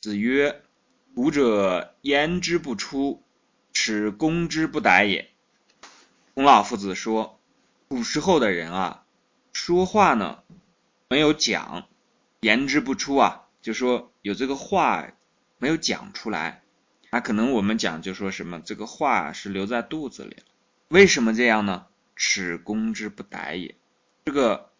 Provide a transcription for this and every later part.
子曰：“古者言之不出，耻攻之不逮也。”孔老夫子说，古时候的人啊，说话呢没有讲，言之不出啊，就说有这个话没有讲出来。那可能我们讲就说什么这个话是留在肚子里了。为什么这样呢？耻攻之不逮也。这个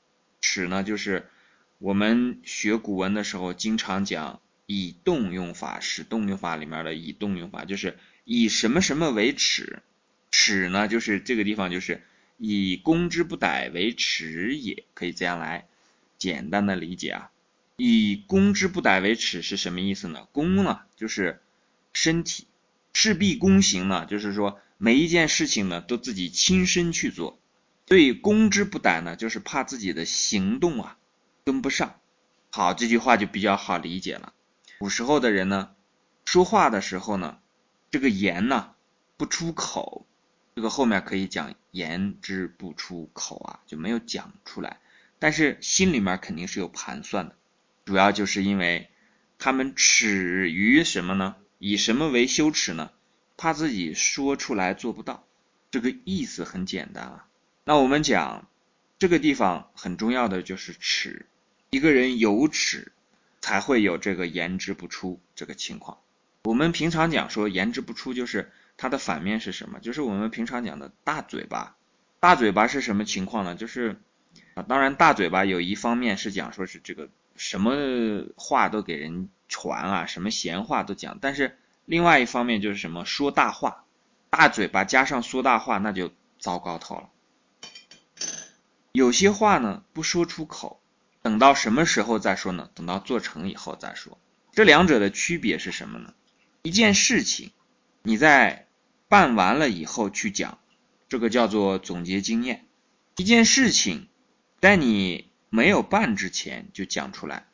耻呢，就是我们学古文的时候经常讲。以动用法，使动用法里面的以动用法，就是以什么什么为耻，耻呢，就是这个地方就是以攻之不逮为耻也，可以这样来简单的理解啊。以攻之不逮为耻是什么意思呢？攻呢，就是身体，事必躬行呢，就是说每一件事情呢都自己亲身去做，所以攻之不逮呢，就是怕自己的行动啊跟不上。好，这句话就比较好理解了。古时候的人呢，说话的时候呢，这个言呢不出口，这个后面可以讲言之不出口啊，就没有讲出来，但是心里面肯定是有盘算的，主要就是因为他们耻于什么呢？以什么为羞耻呢？怕自己说出来做不到，这个意思很简单啊。那我们讲这个地方很重要的就是耻，一个人有耻。才会有这个言之不出这个情况。我们平常讲说言之不出，就是它的反面是什么？就是我们平常讲的大嘴巴。大嘴巴是什么情况呢？就是啊，当然大嘴巴有一方面是讲说是这个什么话都给人传啊，什么闲话都讲。但是另外一方面就是什么说大话，大嘴巴加上说大话，那就糟糕透了。有些话呢不说出口。等到什么时候再说呢？等到做成以后再说。这两者的区别是什么呢？一件事情，你在办完了以后去讲，这个叫做总结经验；一件事情，在你没有办之前就讲出来，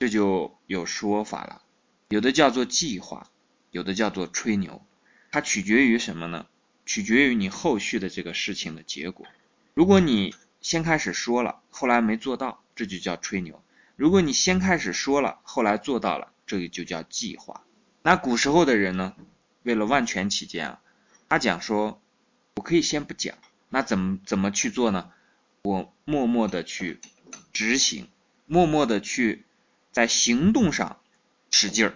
这就有说法了。有的叫做计划，有的叫做吹牛。它取决于什么呢？取决于你后续的这个事情的结果。如果你先开始说了，后来没做到。这就叫吹牛。如果你先开始说了，后来做到了，这个就叫计划。那古时候的人呢，为了万全起见啊，他讲说，我可以先不讲，那怎么怎么去做呢？我默默的去执行，默默的去在行动上使劲儿，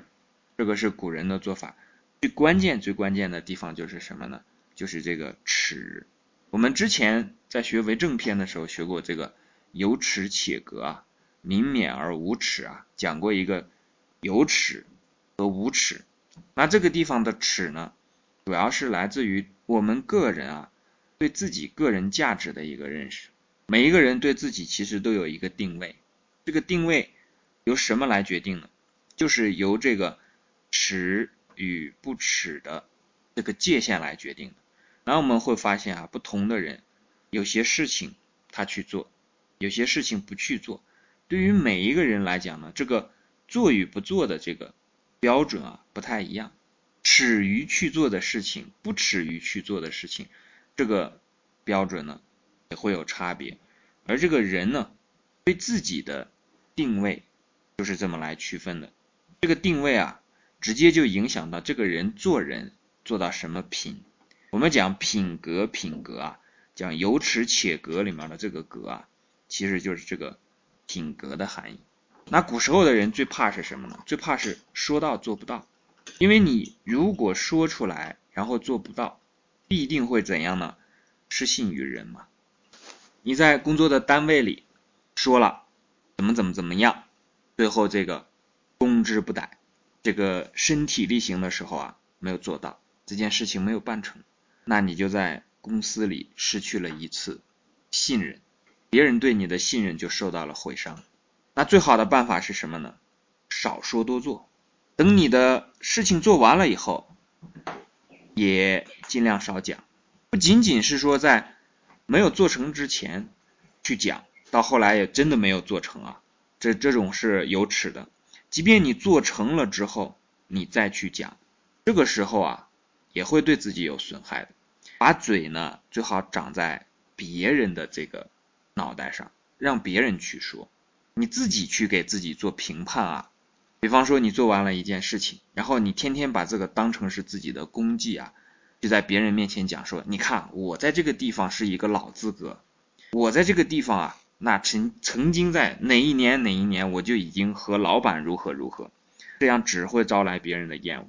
这个是古人的做法。最关键最关键的地方就是什么呢？就是这个耻。我们之前在学为政篇的时候学过这个。有耻且格啊，明免而无耻啊，讲过一个有耻和无耻。那这个地方的耻呢，主要是来自于我们个人啊对自己个人价值的一个认识。每一个人对自己其实都有一个定位，这个定位由什么来决定呢？就是由这个耻与不耻的这个界限来决定的。然后我们会发现啊，不同的人有些事情他去做。有些事情不去做，对于每一个人来讲呢，这个做与不做的这个标准啊不太一样。耻于去做的事情，不耻于去做的事情，这个标准呢也会有差别。而这个人呢，对自己的定位就是这么来区分的。这个定位啊，直接就影响到这个人做人做到什么品。我们讲品格，品格啊，讲有耻且格里面的这个格啊。其实就是这个品格的含义。那古时候的人最怕是什么呢？最怕是说到做不到。因为你如果说出来，然后做不到，必定会怎样呢？失信于人嘛。你在工作的单位里说了怎么怎么怎么样，最后这个攻之不逮，这个身体力行的时候啊没有做到，这件事情没有办成，那你就在公司里失去了一次信任。别人对你的信任就受到了毁伤，那最好的办法是什么呢？少说多做，等你的事情做完了以后，也尽量少讲。不仅仅是说在没有做成之前去讲，到后来也真的没有做成啊，这这种是有耻的。即便你做成了之后，你再去讲，这个时候啊，也会对自己有损害的。把嘴呢，最好长在别人的这个。脑袋上让别人去说，你自己去给自己做评判啊，比方说你做完了一件事情，然后你天天把这个当成是自己的功绩啊，就在别人面前讲说，你看我在这个地方是一个老资格，我在这个地方啊，那曾曾经在哪一年哪一年我就已经和老板如何如何，这样只会招来别人的厌恶。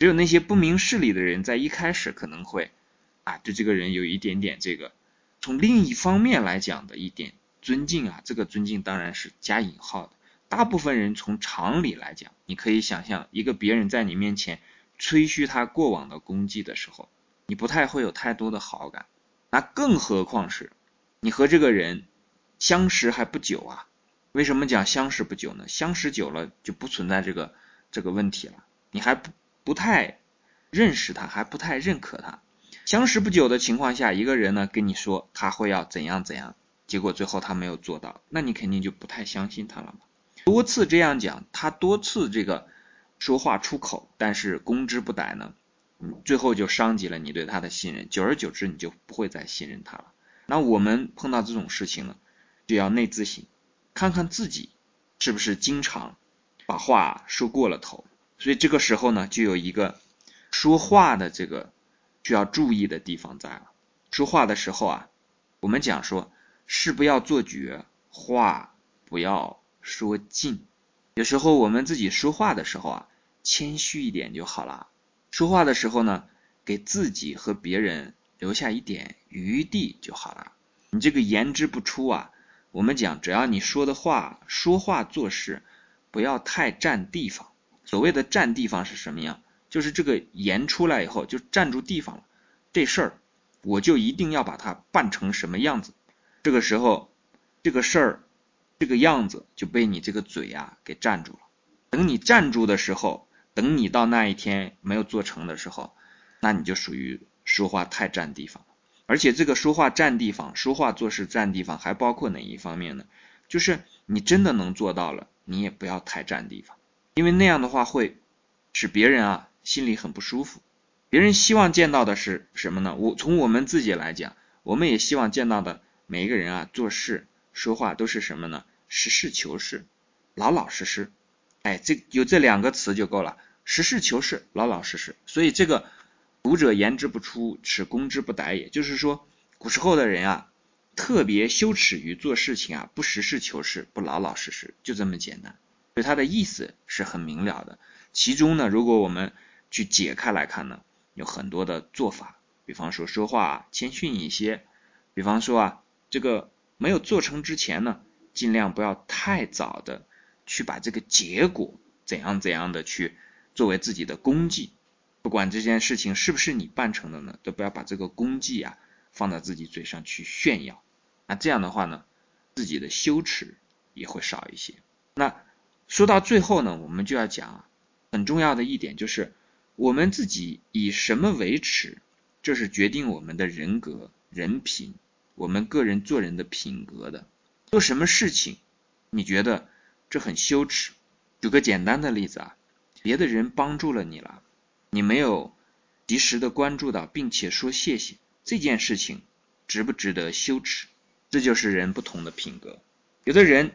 只有那些不明事理的人在一开始可能会啊对这个人有一点点这个，从另一方面来讲的一点尊敬啊，这个尊敬当然是加引号的。大部分人从常理来讲，你可以想象一个别人在你面前吹嘘他过往的功绩的时候，你不太会有太多的好感。那更何况是你和这个人相识还不久啊？为什么讲相识不久呢？相识久了就不存在这个这个问题了。你还不不太认识他，还不太认可他。相识不久的情况下，一个人呢跟你说他会要怎样怎样，结果最后他没有做到，那你肯定就不太相信他了嘛。多次这样讲，他多次这个说话出口，但是攻之不逮呢，最后就伤及了你对他的信任，久而久之你就不会再信任他了。那我们碰到这种事情呢，就要内自省，看看自己是不是经常把话说过了头。所以这个时候呢，就有一个说话的这个需要注意的地方在了。说话的时候啊，我们讲说事不要做绝，话不要。说尽，有时候我们自己说话的时候啊，谦虚一点就好了。说话的时候呢，给自己和别人留下一点余地就好了。你这个言之不出啊，我们讲，只要你说的话、说话做事不要太占地方。所谓的占地方是什么样？就是这个言出来以后就占住地方了。这事儿我就一定要把它办成什么样子。这个时候，这个事儿。这个样子就被你这个嘴啊给占住了。等你站住的时候，等你到那一天没有做成的时候，那你就属于说话太占地方了。而且这个说话占地方，说话做事占地方，还包括哪一方面呢？就是你真的能做到了，你也不要太占地方，因为那样的话会使别人啊心里很不舒服。别人希望见到的是什么呢？我从我们自己来讲，我们也希望见到的每一个人啊做事说话都是什么呢？实事求是，老老实实，哎，这有这两个词就够了。实事求是，老老实实。所以这个古者言之不出，耻攻之不逮，也就是说，古时候的人啊，特别羞耻于做事情啊，不实事求是，不老老实实，就这么简单。所以它的意思是很明了的。其中呢，如果我们去解开来看呢，有很多的做法。比方说说话谦逊一些，比方说啊，这个没有做成之前呢。尽量不要太早的去把这个结果怎样怎样的去作为自己的功绩，不管这件事情是不是你办成的呢，都不要把这个功绩啊放在自己嘴上去炫耀。那这样的话呢，自己的羞耻也会少一些。那说到最后呢，我们就要讲，很重要的一点就是我们自己以什么为耻，这是决定我们的人格、人品，我们个人做人的品格的。做什么事情，你觉得这很羞耻？举个简单的例子啊，别的人帮助了你了，你没有及时的关注到，并且说谢谢，这件事情值不值得羞耻？这就是人不同的品格。有的人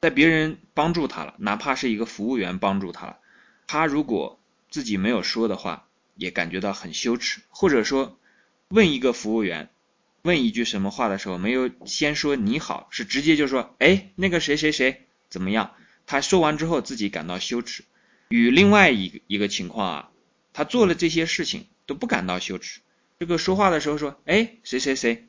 在别人帮助他了，哪怕是一个服务员帮助他了，他如果自己没有说的话，也感觉到很羞耻，或者说问一个服务员。问一句什么话的时候，没有先说你好，是直接就说，哎，那个谁谁谁怎么样？他说完之后自己感到羞耻。与另外一个一个情况啊，他做了这些事情都不感到羞耻。这个说话的时候说，哎，谁谁谁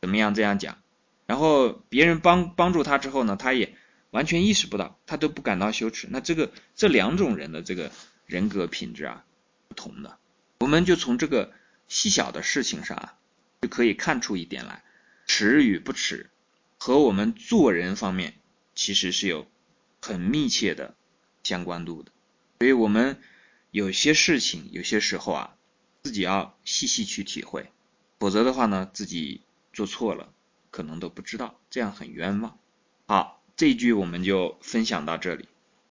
怎么样这样讲？然后别人帮帮助他之后呢，他也完全意识不到，他都不感到羞耻。那这个这两种人的这个人格品质啊，不同的，我们就从这个细小的事情上啊。就可以看出一点来，耻与不耻和我们做人方面其实是有很密切的相关度的。所以，我们有些事情有些时候啊，自己要细细去体会，否则的话呢，自己做错了可能都不知道，这样很冤枉。好，这一句我们就分享到这里。